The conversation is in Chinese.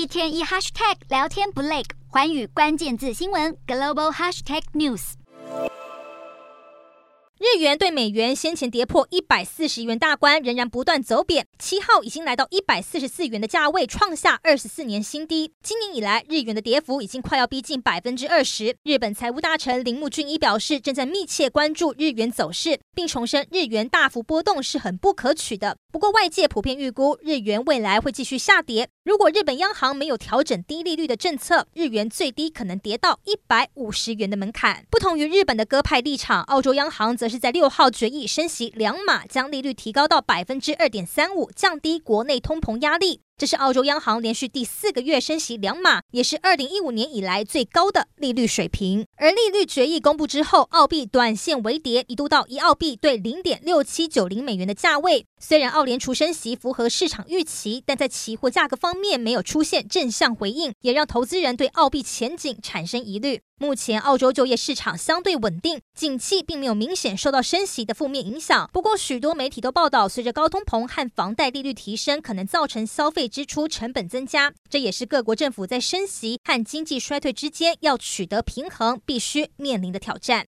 一天一 hashtag 聊天不累，环宇关键字新闻 global hashtag news。日元对美元先前跌破一百四十元大关，仍然不断走贬。七号已经来到一百四十四元的价位，创下二十四年新低。今年以来，日元的跌幅已经快要逼近百分之二十。日本财务大臣铃木俊一表示，正在密切关注日元走势，并重申日元大幅波动是很不可取的。不过，外界普遍预估日元未来会继续下跌。如果日本央行没有调整低利率的政策，日元最低可能跌到一百五十元的门槛。不同于日本的鸽派立场，澳洲央行则是在六号决议升息两码，将利率提高到百分之二点三五，降低国内通膨压力。这是澳洲央行连续第四个月升息两码，也是二零一五年以来最高的利率水平。而利率决议公布之后，澳币短线微跌，一度到一澳币兑零点六七九零美元的价位。虽然澳联储升息符合市场预期，但在期货价格方面没有出现正向回应，也让投资人对澳币前景产生疑虑。目前澳洲就业市场相对稳定，景气并没有明显受到升息的负面影响。不过，许多媒体都报道，随着高通膨和房贷利率提升，可能造成消费支出成本增加。这也是各国政府在升息和经济衰退之间要取得平衡必须面临的挑战。